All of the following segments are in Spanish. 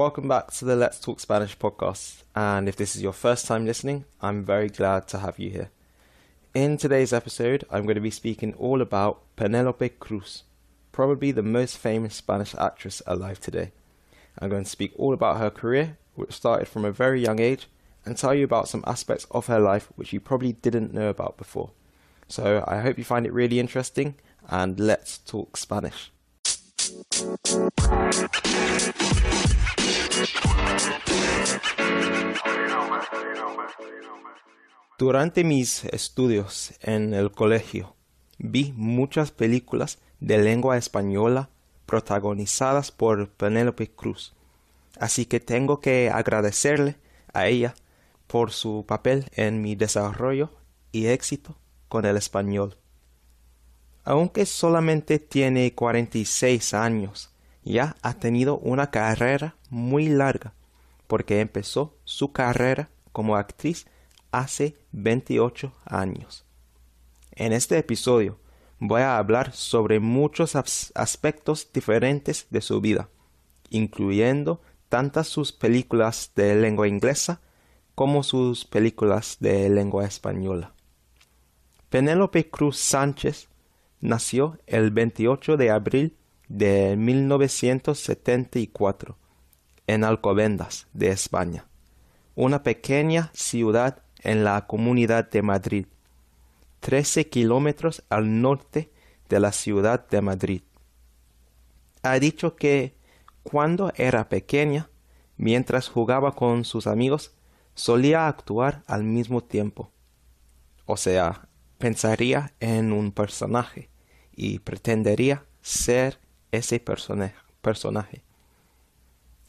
Welcome back to the Let's Talk Spanish podcast. And if this is your first time listening, I'm very glad to have you here. In today's episode, I'm going to be speaking all about Penelope Cruz, probably the most famous Spanish actress alive today. I'm going to speak all about her career, which started from a very young age, and tell you about some aspects of her life which you probably didn't know about before. So I hope you find it really interesting, and let's talk Spanish. Durante mis estudios en el colegio, vi muchas películas de lengua española protagonizadas por Penélope Cruz, así que tengo que agradecerle a ella por su papel en mi desarrollo y éxito con el español. Aunque solamente tiene 46 años, ya ha tenido una carrera muy larga, porque empezó su carrera como actriz hace 28 años. En este episodio voy a hablar sobre muchos aspectos diferentes de su vida, incluyendo tantas sus películas de lengua inglesa como sus películas de lengua española. Penélope Cruz Sánchez nació el 28 de abril de 1974 en Alcobendas, de España, una pequeña ciudad en la comunidad de Madrid, 13 kilómetros al norte de la ciudad de Madrid. Ha dicho que cuando era pequeña, mientras jugaba con sus amigos, solía actuar al mismo tiempo. O sea, pensaría en un personaje y pretendería ser ese personaje.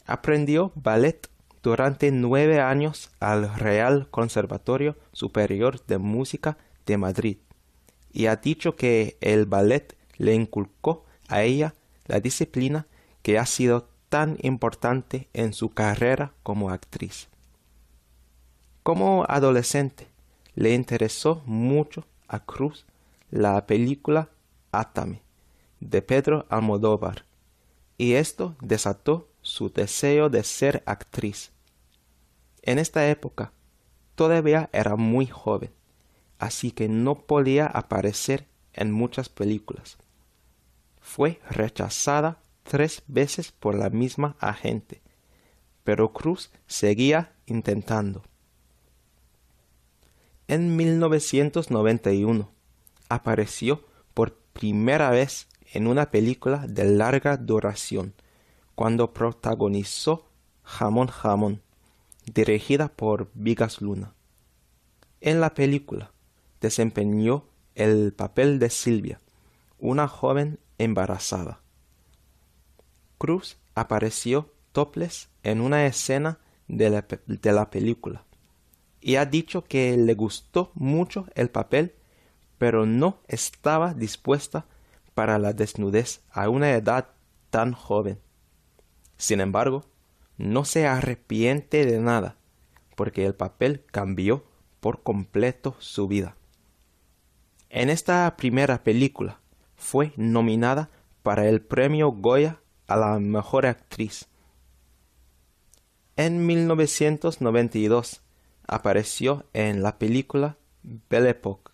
Aprendió ballet durante nueve años al Real Conservatorio Superior de Música de Madrid y ha dicho que el ballet le inculcó a ella la disciplina que ha sido tan importante en su carrera como actriz. Como adolescente, le interesó mucho a Cruz la película Átame de Pedro Almodóvar, y esto desató su deseo de ser actriz. En esta época todavía era muy joven, así que no podía aparecer en muchas películas. Fue rechazada tres veces por la misma agente, pero Cruz seguía intentando. En 1991 apareció por primera vez en una película de larga duración, cuando protagonizó Jamón Jamón, dirigida por Vigas Luna. En la película desempeñó el papel de Silvia, una joven embarazada. Cruz apareció topless en una escena de la, de la película y ha dicho que le gustó mucho el papel, pero no estaba dispuesta para la desnudez a una edad tan joven. Sin embargo, no se arrepiente de nada, porque el papel cambió por completo su vida. En esta primera película fue nominada para el premio Goya a la mejor actriz. En 1992 apareció en la película Belle Époque,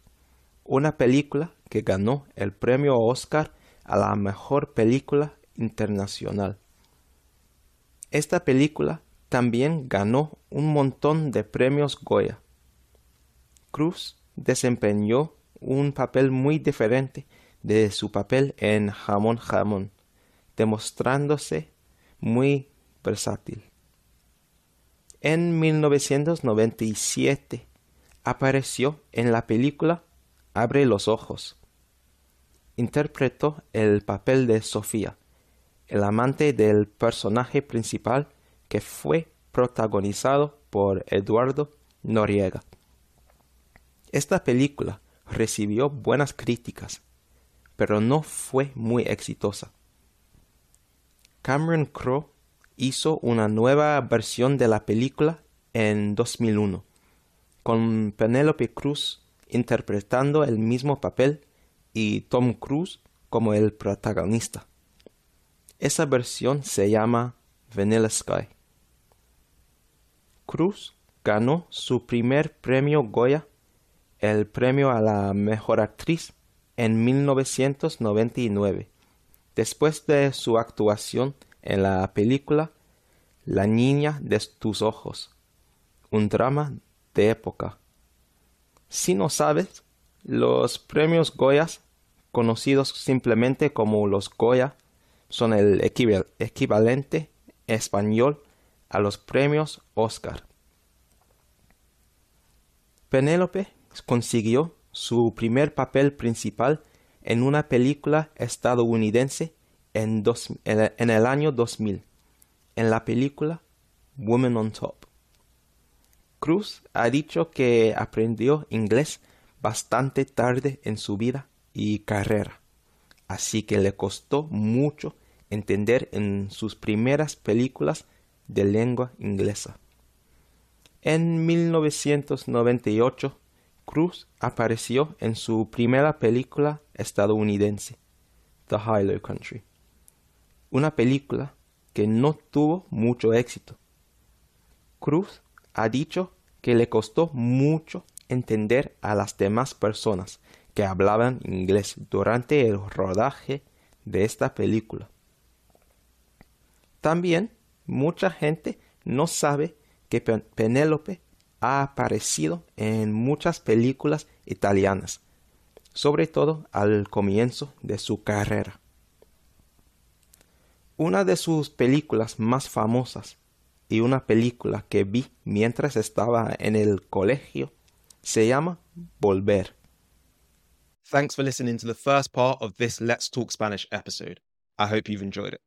una película que ganó el premio Oscar a la mejor película internacional. Esta película también ganó un montón de premios Goya. Cruz desempeñó un papel muy diferente de su papel en Jamón Jamón, demostrándose muy versátil. En 1997 apareció en la película Abre los ojos. Interpretó el papel de Sofía, el amante del personaje principal que fue protagonizado por Eduardo Noriega. Esta película recibió buenas críticas, pero no fue muy exitosa. Cameron Crowe hizo una nueva versión de la película en 2001, con Penélope Cruz interpretando el mismo papel y Tom Cruise como el protagonista. Esa versión se llama Vanilla Sky Cruz ganó su primer premio Goya, el premio a la mejor actriz, en 1999, después de su actuación en la película La niña de tus ojos, un drama de época. Si no sabes, los premios Goyas, conocidos simplemente como los Goya, son el equivalente español a los premios Oscar. Penélope consiguió su primer papel principal en una película estadounidense en, el año 2000, en la película Woman on Top. Cruz ha dicho que aprendió inglés bastante tarde en su vida y carrera, así que le costó mucho entender en sus primeras películas de lengua inglesa. En 1998, Cruz apareció en su primera película estadounidense, The Hilo Country, una película que no tuvo mucho éxito. Cruz ha dicho que le costó mucho entender a las demás personas que hablaban inglés durante el rodaje de esta película. También mucha gente no sabe que Penélope ha aparecido en muchas películas italianas, sobre todo al comienzo de su carrera. Una de sus películas más famosas y una película que vi mientras estaba en el colegio se llama Volver. Thanks for listening to the first part of this Let's Talk Spanish episode. I hope you've enjoyed it.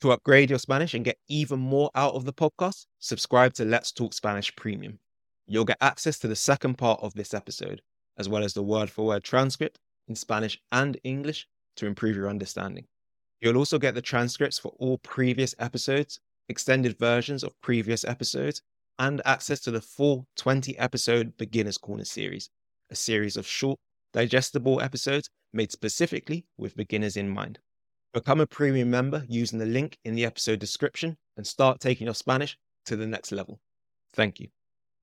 To upgrade your Spanish and get even more out of the podcast, subscribe to Let's Talk Spanish Premium. You'll get access to the second part of this episode, as well as the word for word transcript in Spanish and English to improve your understanding. You'll also get the transcripts for all previous episodes, extended versions of previous episodes, and access to the full 20 episode Beginner's Corner series, a series of short, digestible episodes made specifically with beginners in mind. Become a premium member using the link in the episode description and start taking your Spanish to the next level. Thank you.